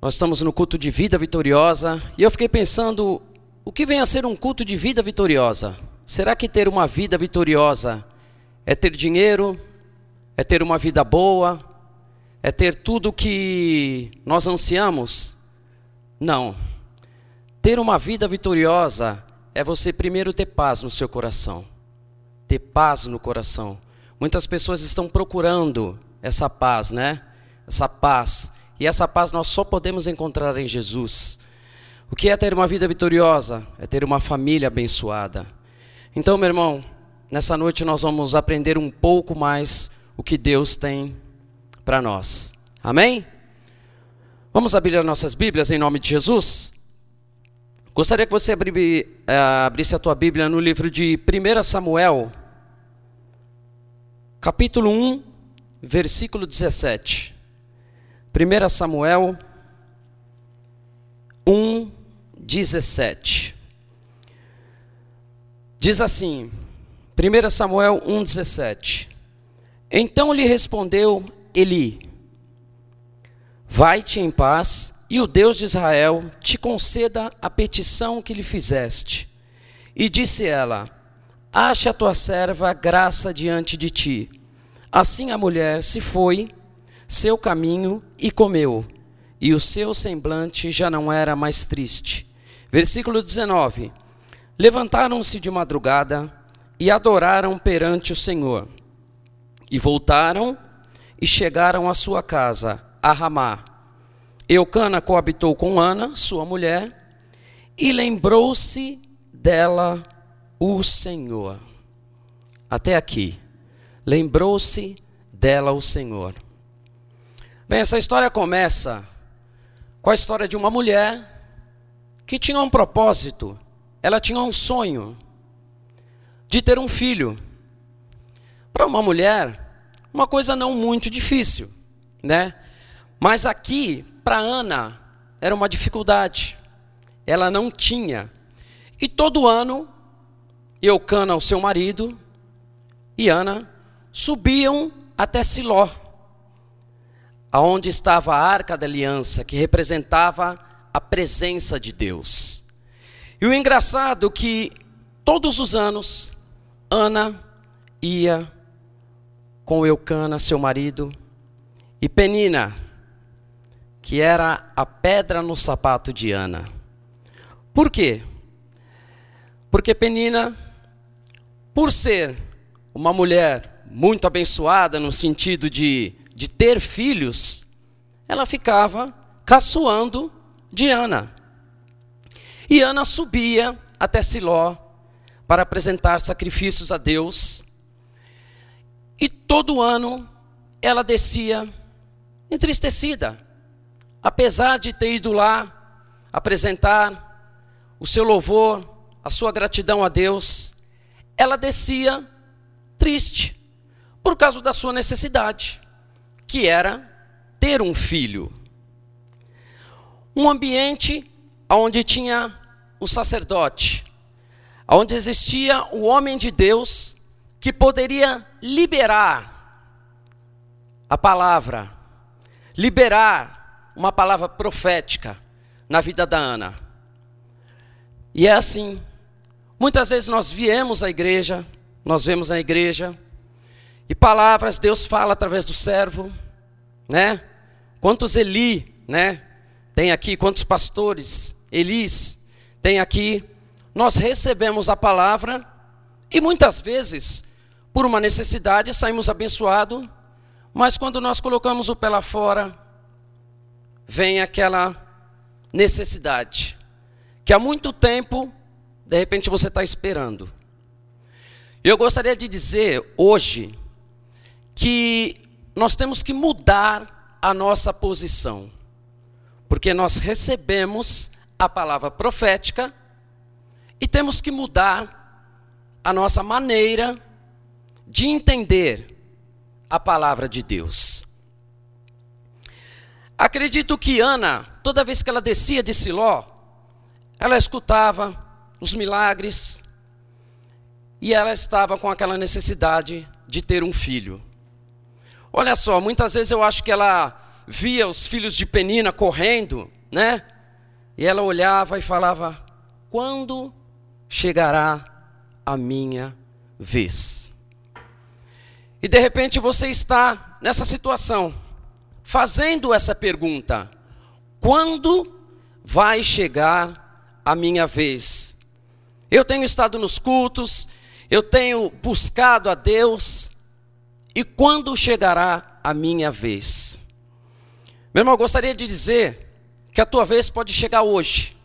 Nós estamos no culto de vida vitoriosa e eu fiquei pensando: o que vem a ser um culto de vida vitoriosa? Será que ter uma vida vitoriosa é ter dinheiro? É ter uma vida boa? É ter tudo que nós ansiamos? Não. Ter uma vida vitoriosa é você primeiro ter paz no seu coração. Ter paz no coração. Muitas pessoas estão procurando essa paz, né? Essa paz e essa paz nós só podemos encontrar em Jesus. O que é ter uma vida vitoriosa? É ter uma família abençoada. Então, meu irmão, nessa noite nós vamos aprender um pouco mais o que Deus tem para nós. Amém? Vamos abrir nossas Bíblias em nome de Jesus? Gostaria que você eh, abrisse a tua Bíblia no livro de 1 Samuel, capítulo 1, versículo 17. 1 Samuel 1, 17. Diz assim, 1 Samuel 1, 17. Então lhe respondeu Eli: Vai-te em paz, e o Deus de Israel te conceda a petição que lhe fizeste. E disse ela: Ache a tua serva graça diante de ti. Assim a mulher se foi seu caminho e comeu, e o seu semblante já não era mais triste. Versículo 19: Levantaram-se de madrugada e adoraram perante o Senhor, e voltaram e chegaram à sua casa, a Ramá. Eucana coabitou com Ana, sua mulher, e lembrou-se dela o Senhor. Até aqui. Lembrou-se dela o Senhor. Bem, essa história começa com a história de uma mulher que tinha um propósito, ela tinha um sonho de ter um filho. Para uma mulher, uma coisa não muito difícil, né? Mas aqui, para Ana, era uma dificuldade. Ela não tinha. E todo ano, Eucana, o seu marido, e Ana subiam até Siló aonde estava a arca da aliança, que representava a presença de Deus. E o engraçado é que todos os anos Ana ia com Eucana, seu marido, e Penina, que era a pedra no sapato de Ana. Por quê? Porque Penina, por ser uma mulher muito abençoada no sentido de de ter filhos, ela ficava caçoando de Ana. E Ana subia até Siló para apresentar sacrifícios a Deus. E todo ano ela descia entristecida, apesar de ter ido lá apresentar o seu louvor, a sua gratidão a Deus, ela descia triste por causa da sua necessidade que era ter um filho. Um ambiente onde tinha o sacerdote, onde existia o homem de Deus que poderia liberar a palavra, liberar uma palavra profética na vida da Ana. E é assim. Muitas vezes nós viemos à igreja, nós vemos na igreja, e palavras Deus fala através do servo, né? Quantos Eli, né? Tem aqui, quantos pastores, Elis, tem aqui. Nós recebemos a palavra e muitas vezes, por uma necessidade, saímos abençoados, mas quando nós colocamos o pé lá fora, vem aquela necessidade, que há muito tempo, de repente você está esperando. Eu gostaria de dizer hoje, que nós temos que mudar a nossa posição, porque nós recebemos a palavra profética e temos que mudar a nossa maneira de entender a palavra de Deus. Acredito que Ana, toda vez que ela descia de Siló, ela escutava os milagres e ela estava com aquela necessidade de ter um filho. Olha só, muitas vezes eu acho que ela via os filhos de Penina correndo, né? E ela olhava e falava: Quando chegará a minha vez? E de repente você está nessa situação, fazendo essa pergunta: Quando vai chegar a minha vez? Eu tenho estado nos cultos, eu tenho buscado a Deus, e quando chegará a minha vez? Meu irmão, eu gostaria de dizer que a tua vez pode chegar hoje.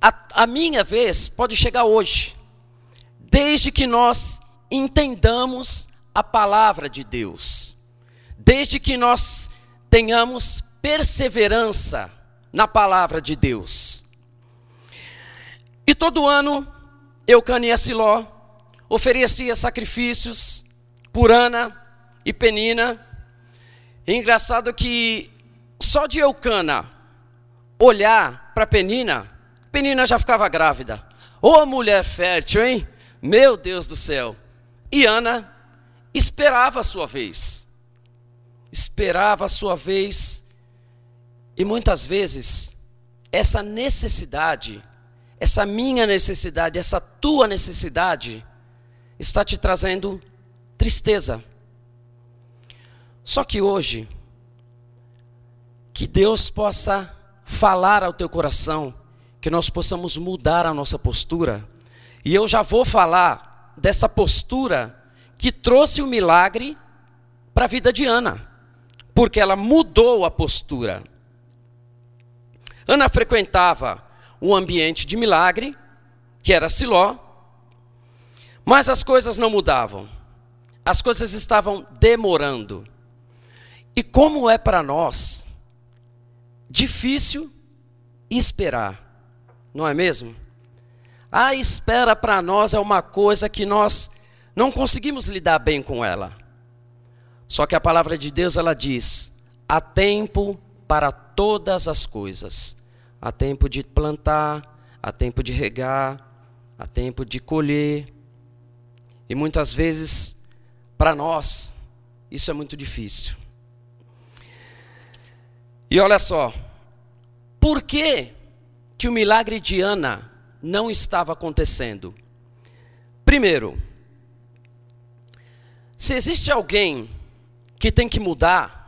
A, a minha vez pode chegar hoje, desde que nós entendamos a palavra de Deus, desde que nós tenhamos perseverança na palavra de Deus. E todo ano, Eucana e Siló oferecia sacrifícios por Ana e Penina. E engraçado que só de Eucana olhar para Penina, Penina já ficava grávida. Ô oh, mulher fértil, hein? Meu Deus do céu. E Ana esperava a sua vez. Esperava a sua vez. E muitas vezes, essa necessidade essa minha necessidade, essa tua necessidade, está te trazendo tristeza. Só que hoje, que Deus possa falar ao teu coração, que nós possamos mudar a nossa postura, e eu já vou falar dessa postura que trouxe o milagre para a vida de Ana, porque ela mudou a postura. Ana frequentava um ambiente de milagre, que era Siló, mas as coisas não mudavam. As coisas estavam demorando. E como é para nós difícil esperar, não é mesmo? A espera para nós é uma coisa que nós não conseguimos lidar bem com ela. Só que a palavra de Deus ela diz: há tempo para todas as coisas. Há tempo de plantar, há tempo de regar, há tempo de colher. E muitas vezes, para nós, isso é muito difícil. E olha só, por que, que o milagre de Ana não estava acontecendo? Primeiro, se existe alguém que tem que mudar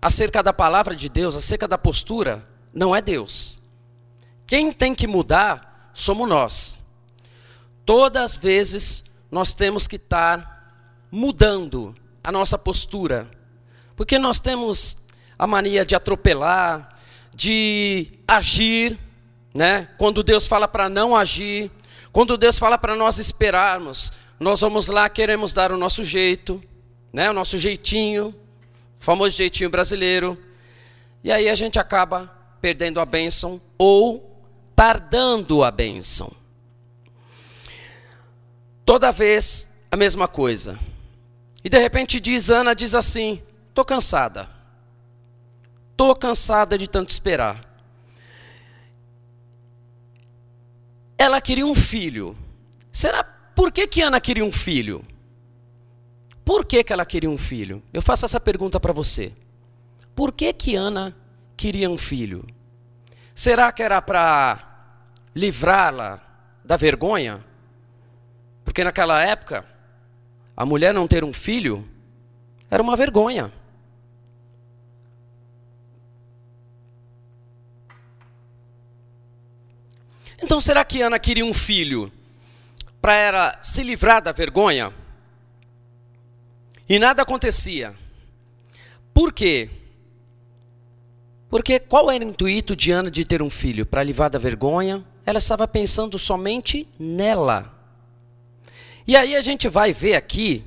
acerca da palavra de Deus, acerca da postura, não é Deus. Quem tem que mudar somos nós. Todas as vezes nós temos que estar mudando a nossa postura. Porque nós temos a mania de atropelar, de agir, né? Quando Deus fala para não agir, quando Deus fala para nós esperarmos, nós vamos lá, queremos dar o nosso jeito, né? O nosso jeitinho, o famoso jeitinho brasileiro. E aí a gente acaba perdendo a bênção ou tardando a bênção. Toda vez a mesma coisa. E de repente diz Ana diz assim: "Tô cansada. Tô cansada de tanto esperar." Ela queria um filho. Será por que que Ana queria um filho? Por que, que ela queria um filho? Eu faço essa pergunta para você. Por que que Ana queria um filho? Será que era para livrá-la da vergonha? Porque naquela época, a mulher não ter um filho era uma vergonha. Então será que Ana queria um filho para ela se livrar da vergonha? E nada acontecia. Por quê? Porque qual era o intuito de Ana de ter um filho? Para livrar da vergonha? Ela estava pensando somente nela. E aí a gente vai ver aqui.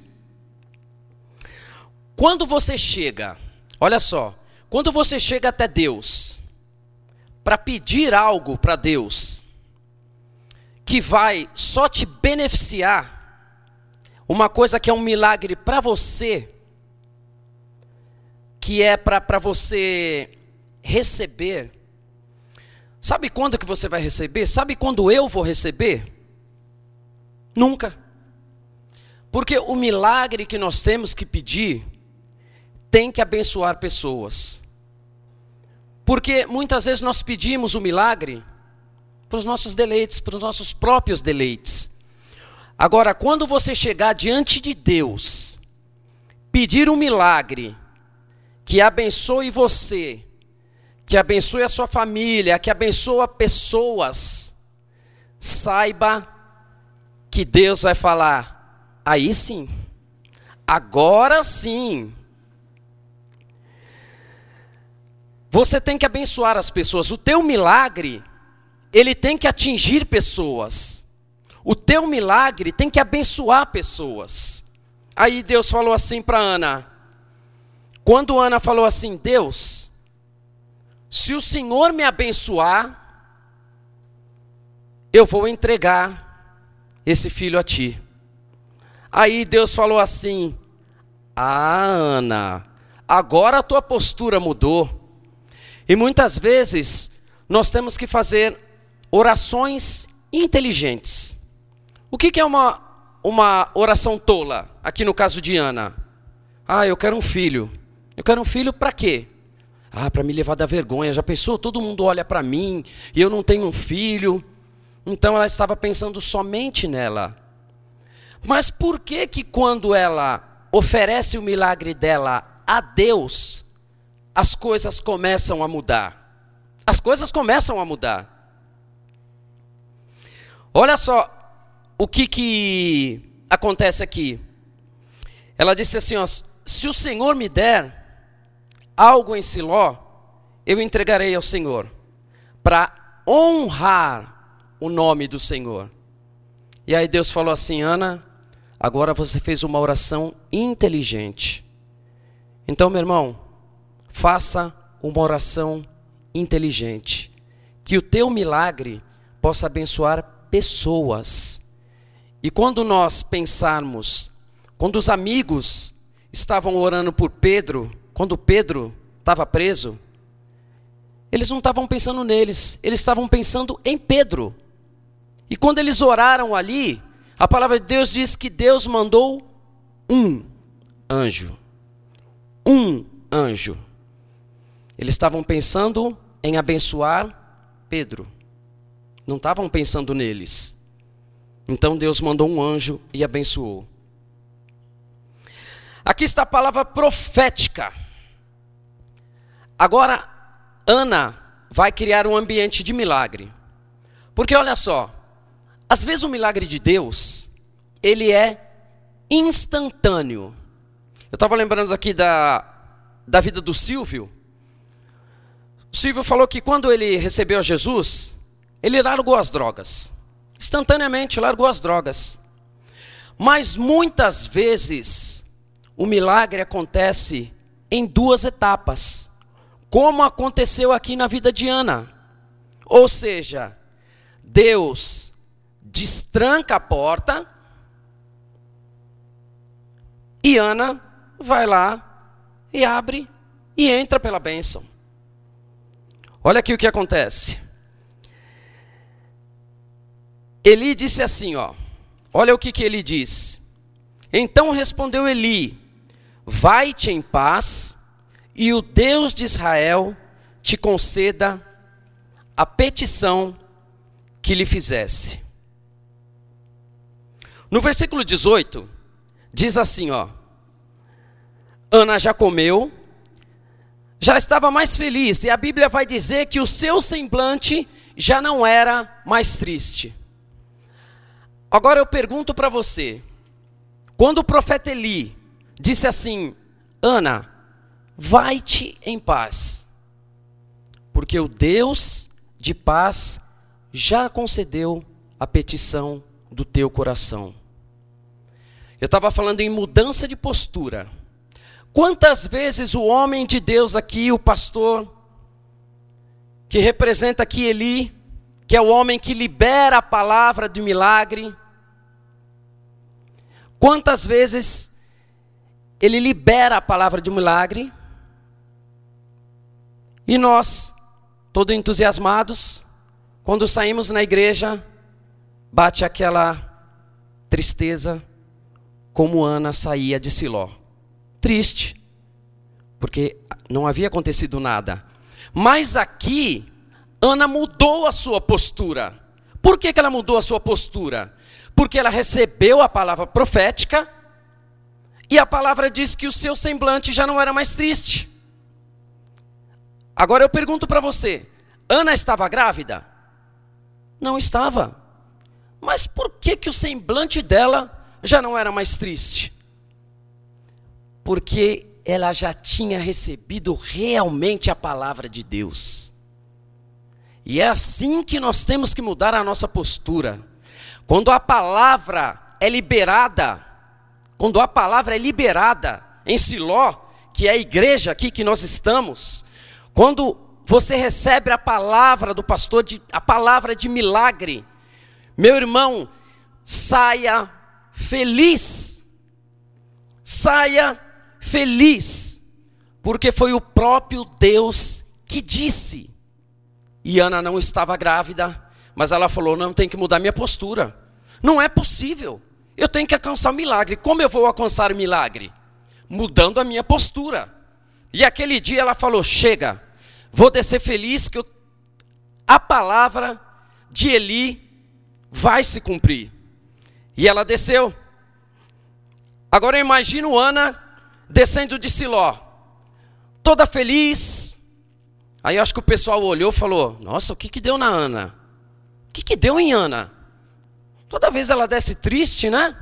Quando você chega, olha só, quando você chega até Deus, para pedir algo para Deus, que vai só te beneficiar, uma coisa que é um milagre para você, que é para você receber. Sabe quando que você vai receber? Sabe quando eu vou receber? Nunca. Porque o milagre que nós temos que pedir tem que abençoar pessoas. Porque muitas vezes nós pedimos o milagre para os nossos deleites, para os nossos próprios deleites. Agora, quando você chegar diante de Deus, pedir um milagre que abençoe você, que abençoe a sua família, que abençoe pessoas, saiba que Deus vai falar, aí sim, agora sim. Você tem que abençoar as pessoas. O teu milagre ele tem que atingir pessoas. O teu milagre tem que abençoar pessoas. Aí Deus falou assim para Ana. Quando Ana falou assim: Deus, se o Senhor me abençoar, eu vou entregar esse filho a ti. Aí Deus falou assim: Ah, Ana, agora a tua postura mudou. E muitas vezes nós temos que fazer orações inteligentes. O que, que é uma, uma oração tola, aqui no caso de Ana? Ah, eu quero um filho. Eu quero um filho para quê? Ah, para me levar da vergonha. Já pensou? Todo mundo olha para mim e eu não tenho um filho. Então ela estava pensando somente nela. Mas por que que quando ela oferece o milagre dela a Deus, as coisas começam a mudar? As coisas começam a mudar. Olha só o que, que acontece aqui. Ela disse assim: ó, se o Senhor me der algo em Siló, eu entregarei ao Senhor, para honrar o nome do Senhor. E aí Deus falou assim: Ana, agora você fez uma oração inteligente. Então, meu irmão, faça uma oração inteligente. Que o teu milagre possa abençoar pessoas. E quando nós pensarmos, quando os amigos estavam orando por Pedro, quando Pedro estava preso, eles não estavam pensando neles, eles estavam pensando em Pedro. E quando eles oraram ali, a palavra de Deus diz que Deus mandou um anjo. Um anjo. Eles estavam pensando em abençoar Pedro. Não estavam pensando neles. Então Deus mandou um anjo e abençoou. Aqui está a palavra profética. Agora, Ana vai criar um ambiente de milagre. Porque olha só, às vezes o milagre de Deus, ele é instantâneo. Eu estava lembrando aqui da, da vida do Silvio. O Silvio falou que quando ele recebeu Jesus, ele largou as drogas. Instantaneamente largou as drogas. Mas muitas vezes o milagre acontece em duas etapas, como aconteceu aqui na vida de Ana. Ou seja, Deus destranca a porta e Ana vai lá e abre e entra pela bênção. Olha aqui o que acontece. Eli disse assim, ó. Olha o que, que ele diz. Então respondeu Eli: Vai-te em paz, e o Deus de Israel te conceda a petição que lhe fizesse. No versículo 18, diz assim, ó: Ana já comeu, já estava mais feliz, e a Bíblia vai dizer que o seu semblante já não era mais triste. Agora eu pergunto para você: quando o profeta Eli disse assim, Ana, vai-te em paz, porque o Deus de paz já concedeu a petição do teu coração. Eu estava falando em mudança de postura. Quantas vezes o homem de Deus aqui, o pastor, que representa aqui Eli, que é o homem que libera a palavra de milagre, Quantas vezes ele libera a palavra de um milagre e nós, todos entusiasmados, quando saímos na igreja, bate aquela tristeza, como Ana saía de Siló. Triste, porque não havia acontecido nada. Mas aqui, Ana mudou a sua postura. Por que, que ela mudou a sua postura? Porque ela recebeu a palavra profética e a palavra diz que o seu semblante já não era mais triste. Agora eu pergunto para você: Ana estava grávida? Não estava. Mas por que, que o semblante dela já não era mais triste? Porque ela já tinha recebido realmente a palavra de Deus. E é assim que nós temos que mudar a nossa postura. Quando a palavra é liberada, quando a palavra é liberada em Siló, que é a igreja aqui que nós estamos, quando você recebe a palavra do pastor, a palavra de milagre, meu irmão, saia feliz, saia feliz, porque foi o próprio Deus que disse. E Ana não estava grávida, mas ela falou: não, tem que mudar minha postura. Não é possível. Eu tenho que alcançar milagre. Como eu vou alcançar milagre? Mudando a minha postura. E aquele dia ela falou: chega, vou descer feliz que eu... a palavra de Eli vai se cumprir. E ela desceu. Agora eu imagino Ana descendo de Siló, toda feliz, Aí eu acho que o pessoal olhou e falou: Nossa, o que, que deu na Ana? O que, que deu em Ana? Toda vez ela desce triste, né?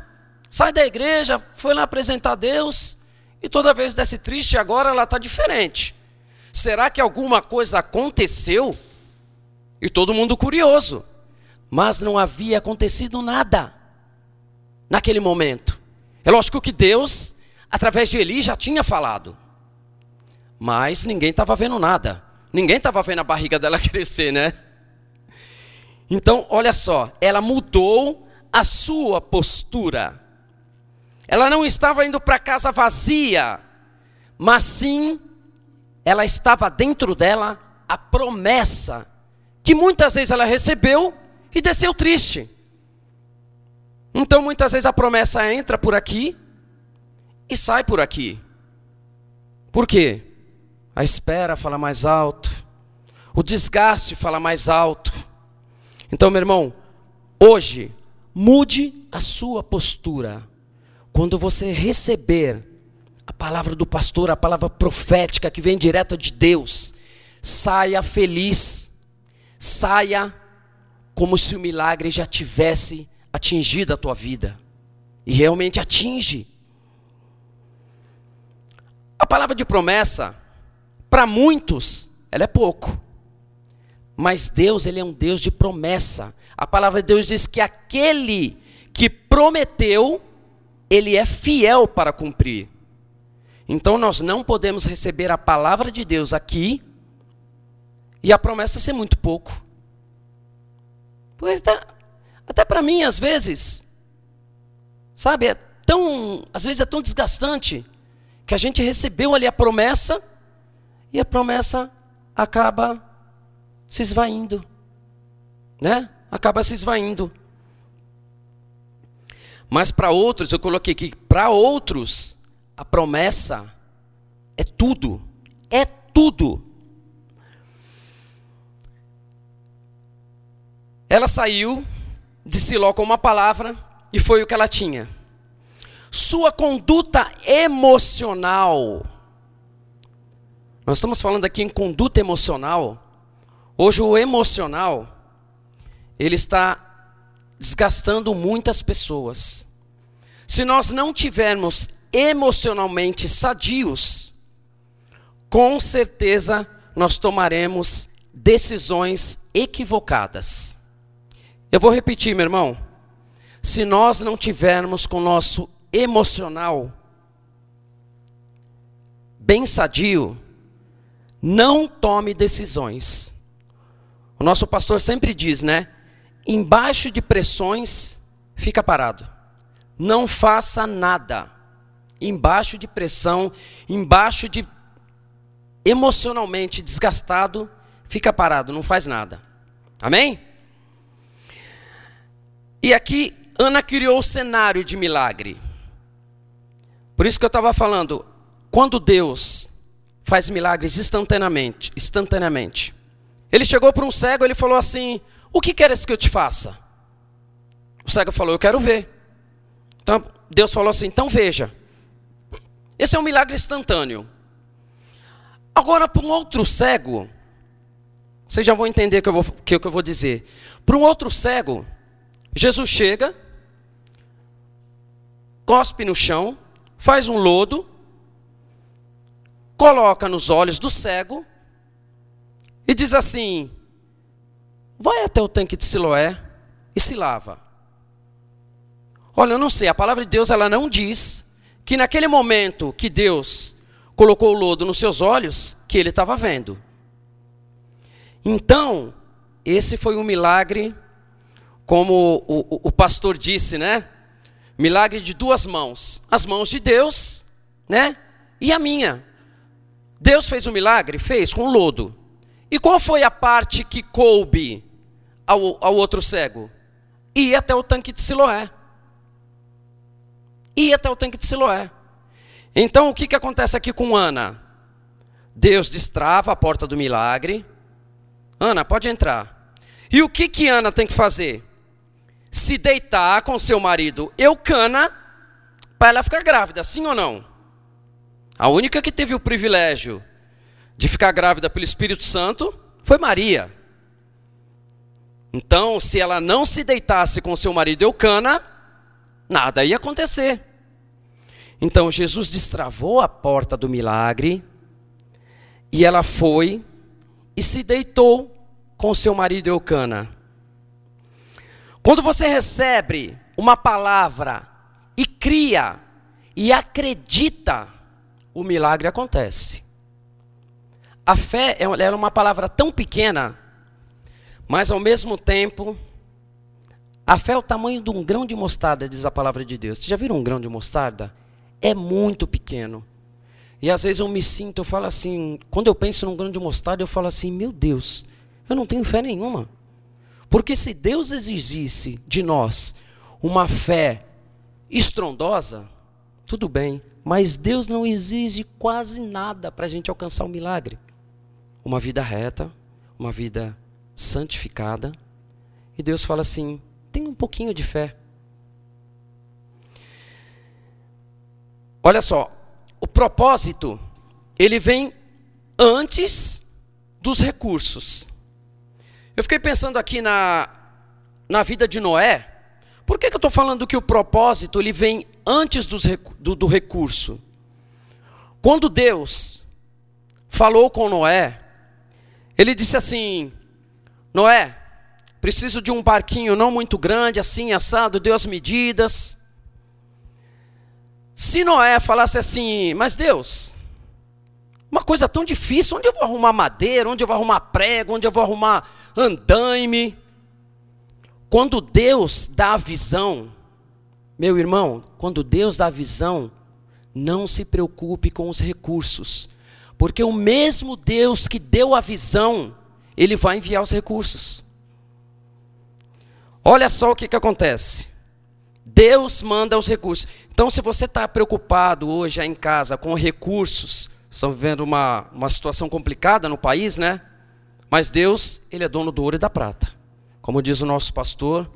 Sai da igreja, foi lá apresentar a Deus, e toda vez desce triste, agora ela está diferente. Será que alguma coisa aconteceu? E todo mundo curioso. Mas não havia acontecido nada naquele momento. É lógico que Deus, através de Eli, já tinha falado. Mas ninguém estava vendo nada. Ninguém estava vendo a barriga dela crescer, né? Então, olha só, ela mudou a sua postura. Ela não estava indo para casa vazia, mas sim ela estava dentro dela a promessa que muitas vezes ela recebeu e desceu triste. Então, muitas vezes a promessa entra por aqui e sai por aqui. Por quê? A espera fala mais alto. O desgaste fala mais alto. Então, meu irmão, hoje, mude a sua postura. Quando você receber a palavra do pastor, a palavra profética que vem direto de Deus, saia feliz. Saia como se o milagre já tivesse atingido a tua vida. E realmente atinge. A palavra de promessa para muitos, ela é pouco. Mas Deus, ele é um Deus de promessa. A palavra de Deus diz que aquele que prometeu, ele é fiel para cumprir. Então nós não podemos receber a palavra de Deus aqui e a promessa ser muito pouco. Até, até para mim, às vezes, sabe, é tão, às vezes é tão desgastante que a gente recebeu ali a promessa e a promessa acaba se esvaindo, né? Acaba se esvaindo. Mas para outros, eu coloquei aqui, para outros, a promessa é tudo. É tudo. Ela saiu de Siló com uma palavra e foi o que ela tinha. Sua conduta emocional nós estamos falando aqui em conduta emocional. Hoje o emocional ele está desgastando muitas pessoas. Se nós não tivermos emocionalmente sadios, com certeza nós tomaremos decisões equivocadas. Eu vou repetir, meu irmão. Se nós não tivermos com o nosso emocional bem sadio, não tome decisões. O nosso pastor sempre diz, né? Embaixo de pressões, fica parado. Não faça nada. Embaixo de pressão, embaixo de emocionalmente desgastado, fica parado, não faz nada. Amém? E aqui Ana criou o cenário de milagre. Por isso que eu estava falando, quando Deus faz milagres instantaneamente, instantaneamente. Ele chegou para um cego, ele falou assim: "O que queres que eu te faça?" O cego falou: "Eu quero ver." Então Deus falou assim: "Então veja." Esse é um milagre instantâneo. Agora para um outro cego, vocês já vão entender o que que, que eu vou dizer. Para um outro cego, Jesus chega, cospe no chão, faz um lodo, coloca nos olhos do cego e diz assim: Vai até o tanque de Siloé e se lava. Olha, eu não sei, a palavra de Deus ela não diz que naquele momento que Deus colocou o lodo nos seus olhos, que ele estava vendo. Então, esse foi um milagre, como o, o, o, pastor disse, né? Milagre de duas mãos: as mãos de Deus, né? E a minha. Deus fez um milagre? Fez, com lodo. E qual foi a parte que coube ao, ao outro cego? Ir até o tanque de Siloé. Ir até o tanque de Siloé. Então o que, que acontece aqui com Ana? Deus destrava a porta do milagre Ana, pode entrar. E o que que Ana tem que fazer? Se deitar com seu marido Eucana para ela ficar grávida, sim ou não? A única que teve o privilégio de ficar grávida pelo Espírito Santo foi Maria. Então, se ela não se deitasse com seu marido Eucana, nada ia acontecer. Então, Jesus destravou a porta do milagre e ela foi e se deitou com seu marido Eucana. Quando você recebe uma palavra e cria e acredita, o milagre acontece. A fé é, é uma palavra tão pequena, mas ao mesmo tempo, a fé é o tamanho de um grão de mostarda, diz a palavra de Deus. Você já viram um grão de mostarda? É muito pequeno. E às vezes eu me sinto, eu falo assim, quando eu penso num grão de mostarda, eu falo assim, meu Deus, eu não tenho fé nenhuma. Porque se Deus exigisse de nós uma fé estrondosa, tudo bem, mas Deus não exige quase nada para a gente alcançar o um milagre. Uma vida reta, uma vida santificada. E Deus fala assim: tem um pouquinho de fé. Olha só, o propósito, ele vem antes dos recursos. Eu fiquei pensando aqui na, na vida de Noé. Por que, que eu estou falando que o propósito ele vem antes dos, do, do recurso? Quando Deus falou com Noé, ele disse assim: Noé, preciso de um barquinho não muito grande, assim, assado, deu as medidas. Se Noé falasse assim, mas Deus, uma coisa tão difícil, onde eu vou arrumar madeira, onde eu vou arrumar prego, onde eu vou arrumar andaime? Quando Deus dá a visão, meu irmão, quando Deus dá a visão, não se preocupe com os recursos, porque o mesmo Deus que deu a visão, ele vai enviar os recursos. Olha só o que, que acontece. Deus manda os recursos. Então, se você está preocupado hoje em casa com recursos, estão vivendo uma, uma situação complicada no país, né? Mas Deus, Ele é dono do ouro e da prata. Como diz o nosso pastor,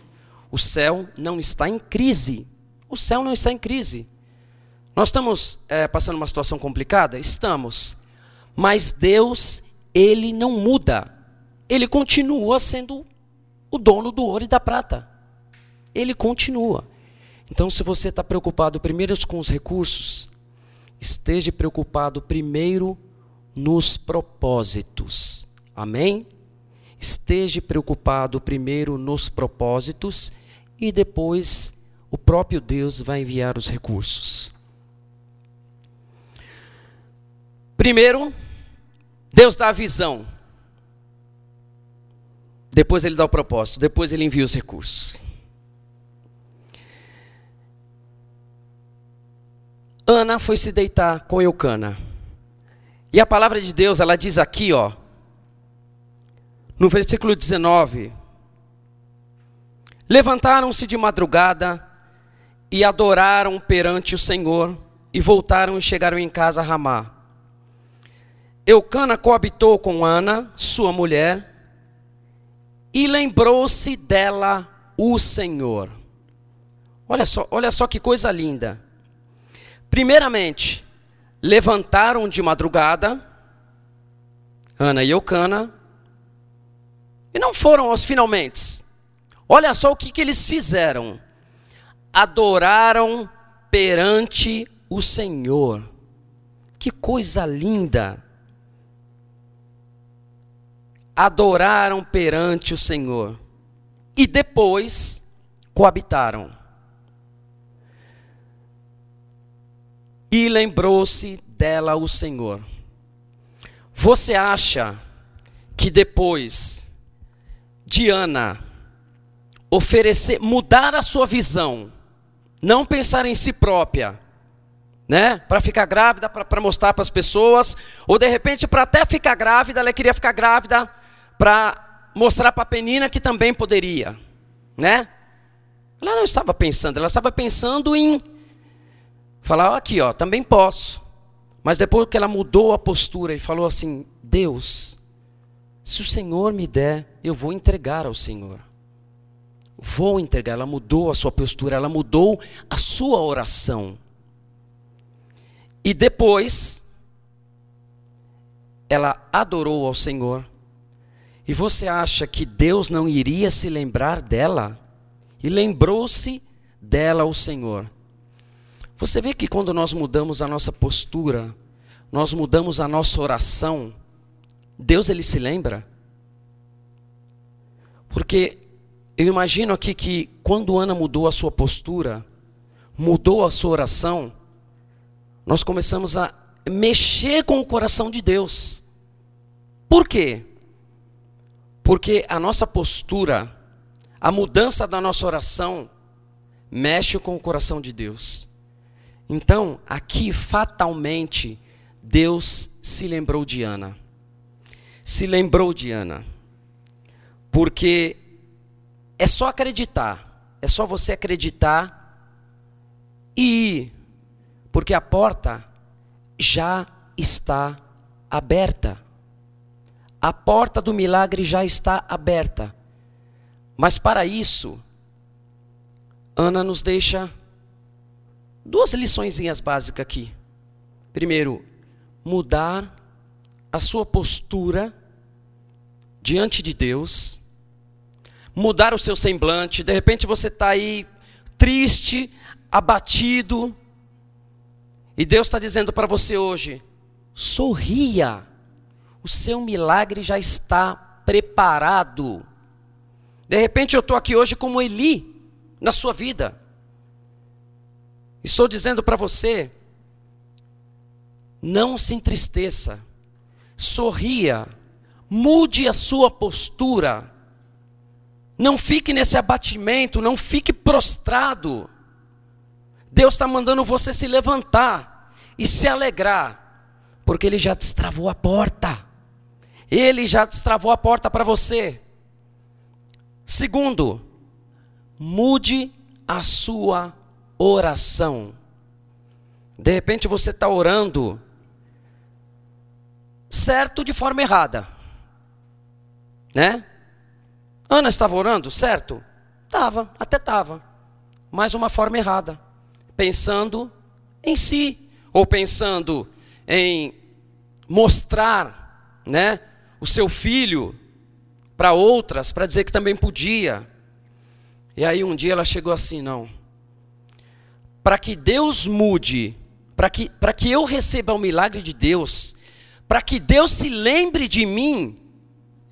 o céu não está em crise. O céu não está em crise. Nós estamos é, passando uma situação complicada? Estamos. Mas Deus, Ele não muda. Ele continua sendo o dono do ouro e da prata. Ele continua. Então, se você está preocupado primeiro com os recursos, esteja preocupado primeiro nos propósitos. Amém? Esteja preocupado primeiro nos propósitos e depois o próprio Deus vai enviar os recursos. Primeiro, Deus dá a visão. Depois ele dá o propósito, depois ele envia os recursos. Ana foi se deitar com Eucana. E a palavra de Deus, ela diz aqui, ó, no versículo 19: Levantaram-se de madrugada e adoraram perante o Senhor, e voltaram e chegaram em casa a Ramá. Eucana coabitou com Ana, sua mulher, e lembrou-se dela o Senhor. Olha só, olha só que coisa linda. Primeiramente, levantaram de madrugada, Ana e Eucana, e não foram aos finalmente. Olha só o que, que eles fizeram. Adoraram perante o Senhor. Que coisa linda! Adoraram perante o Senhor. E depois coabitaram. E lembrou-se dela o Senhor. Você acha que depois de Ana oferecer, mudar a sua visão, não pensar em si própria, né? Para ficar grávida, para mostrar para as pessoas, ou de repente para até ficar grávida, ela queria ficar grávida para mostrar para a Penina que também poderia, né? Ela não estava pensando, ela estava pensando em falar aqui, ó, também posso. Mas depois que ela mudou a postura e falou assim: Deus, se o Senhor me der, eu vou entregar ao Senhor. Vou entregar. Ela mudou a sua postura, ela mudou a sua oração. E depois, ela adorou ao Senhor. E você acha que Deus não iria se lembrar dela? E lembrou-se dela o Senhor. Você vê que quando nós mudamos a nossa postura, nós mudamos a nossa oração, Deus ele se lembra? Porque eu imagino aqui que quando Ana mudou a sua postura, mudou a sua oração, nós começamos a mexer com o coração de Deus. Por quê? Porque a nossa postura, a mudança da nossa oração, mexe com o coração de Deus. Então, aqui fatalmente, Deus se lembrou de Ana. Se lembrou de Ana. Porque é só acreditar. É só você acreditar e ir. Porque a porta já está aberta. A porta do milagre já está aberta. Mas para isso, Ana nos deixa duas liçõezinhas básicas aqui. Primeiro, mudar a sua postura diante de Deus, mudar o seu semblante. De repente você está aí triste, abatido, e Deus está dizendo para você hoje: sorria, o seu milagre já está preparado. De repente eu estou aqui hoje como Eli na sua vida. Estou dizendo para você, não se entristeça, sorria, mude a sua postura, não fique nesse abatimento, não fique prostrado. Deus está mandando você se levantar e se alegrar, porque Ele já destravou a porta, Ele já destravou a porta para você. Segundo, mude a sua oração. De repente você está orando certo de forma errada, né? Ana estava orando certo? Tava, até tava, mas uma forma errada, pensando em si ou pensando em mostrar, né, o seu filho para outras, para dizer que também podia. E aí um dia ela chegou assim, não para que Deus mude, para que, que eu receba o milagre de Deus, para que Deus se lembre de mim,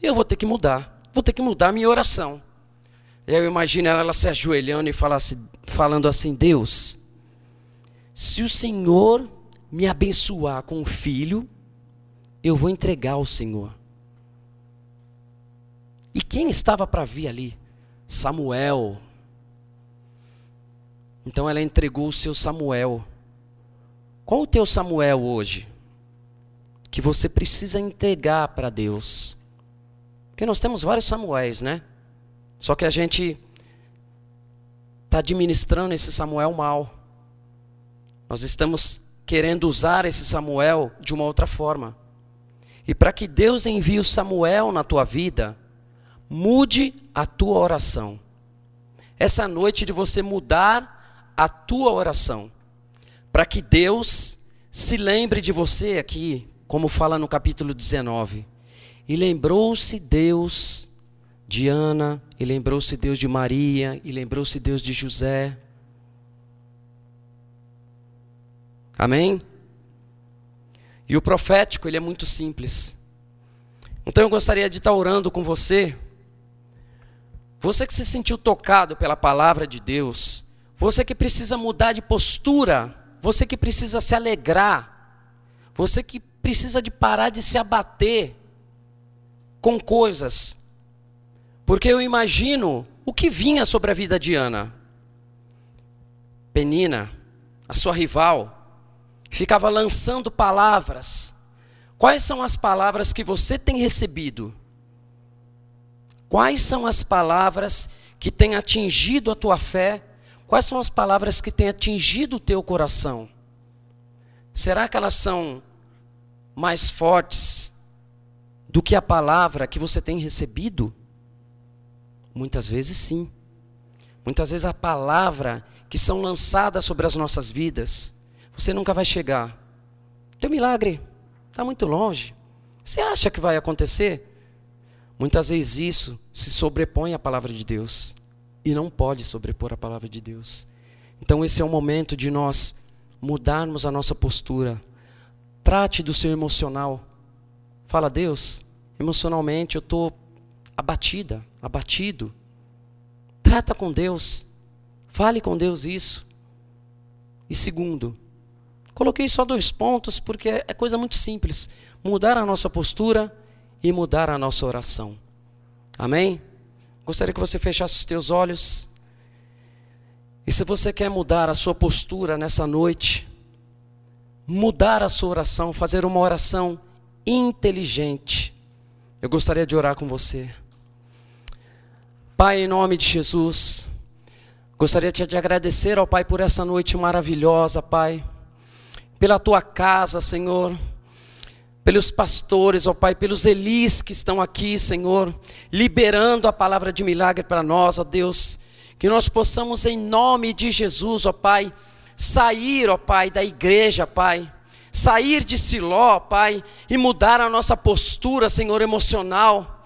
eu vou ter que mudar, vou ter que mudar a minha oração. Eu imagino ela, se ajoelhando e falasse, falando assim: Deus, se o Senhor me abençoar com um filho, eu vou entregar ao Senhor. E quem estava para vir ali? Samuel, então ela entregou o seu Samuel. Qual o teu Samuel hoje? Que você precisa entregar para Deus. Porque nós temos vários Samuéis, né? Só que a gente está administrando esse Samuel mal. Nós estamos querendo usar esse Samuel de uma outra forma. e para que Deus envie o Samuel na tua vida, mude a tua oração. Essa noite de você mudar a tua oração, para que Deus se lembre de você aqui, como fala no capítulo 19. E lembrou-se Deus de Ana, e lembrou-se Deus de Maria, e lembrou-se Deus de José. Amém? E o profético, ele é muito simples. Então eu gostaria de estar orando com você. Você que se sentiu tocado pela palavra de Deus, você que precisa mudar de postura, você que precisa se alegrar, você que precisa de parar de se abater com coisas. Porque eu imagino o que vinha sobre a vida de Ana. Penina, a sua rival, ficava lançando palavras. Quais são as palavras que você tem recebido? Quais são as palavras que têm atingido a tua fé? Quais são as palavras que têm atingido o teu coração? Será que elas são mais fortes do que a palavra que você tem recebido? Muitas vezes sim. Muitas vezes a palavra que são lançadas sobre as nossas vidas você nunca vai chegar. Teu milagre está muito longe. Você acha que vai acontecer? Muitas vezes isso se sobrepõe à palavra de Deus e não pode sobrepor a palavra de Deus. Então esse é o momento de nós mudarmos a nossa postura. Trate do seu emocional. Fala, Deus, emocionalmente eu estou abatida, abatido. Trata com Deus. Fale com Deus isso. E segundo, Coloquei só dois pontos porque é coisa muito simples: mudar a nossa postura e mudar a nossa oração. Amém? Gostaria que você fechasse os teus olhos. E se você quer mudar a sua postura nessa noite, mudar a sua oração, fazer uma oração inteligente, eu gostaria de orar com você. Pai, em nome de Jesus, gostaria de agradecer ao Pai por essa noite maravilhosa, Pai pela tua casa, Senhor, pelos pastores, ó Pai, pelos Elis que estão aqui, Senhor, liberando a palavra de milagre para nós, ó Deus, que nós possamos, em nome de Jesus, ó Pai, sair, ó Pai, da igreja, Pai, sair de Siló, Pai, e mudar a nossa postura, Senhor, emocional.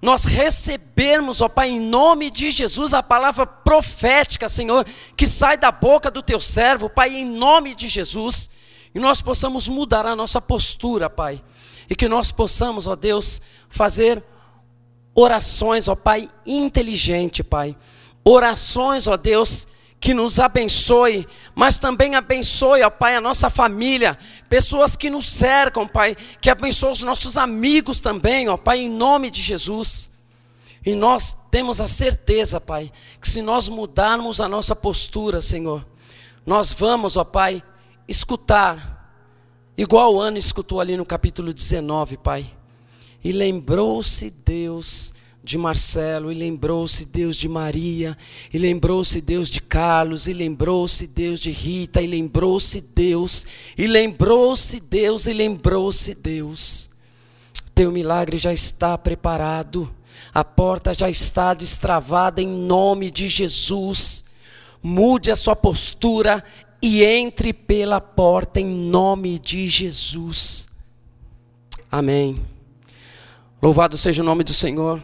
Nós recebermos, ó Pai, em nome de Jesus, a palavra profética, Senhor, que sai da boca do teu servo, Pai, em nome de Jesus e nós possamos mudar a nossa postura, Pai. E que nós possamos, ó Deus, fazer orações, ó Pai, inteligente, Pai. Orações, ó Deus, que nos abençoe, mas também abençoe, ó Pai, a nossa família, pessoas que nos cercam, Pai, que abençoe os nossos amigos também, ó Pai, em nome de Jesus. E nós temos a certeza, Pai, que se nós mudarmos a nossa postura, Senhor, nós vamos, ó Pai, escutar, igual Ana escutou ali no capítulo 19, Pai. E lembrou-se Deus de Marcelo, e lembrou-se Deus de Maria, e lembrou-se Deus de Carlos, e lembrou-se Deus de Rita, e lembrou-se Deus, e lembrou-se Deus, e lembrou-se Deus. Teu milagre já está preparado, a porta já está destravada em nome de Jesus. Mude a sua postura e entre pela porta em nome de Jesus. Amém. Louvado seja o nome do Senhor.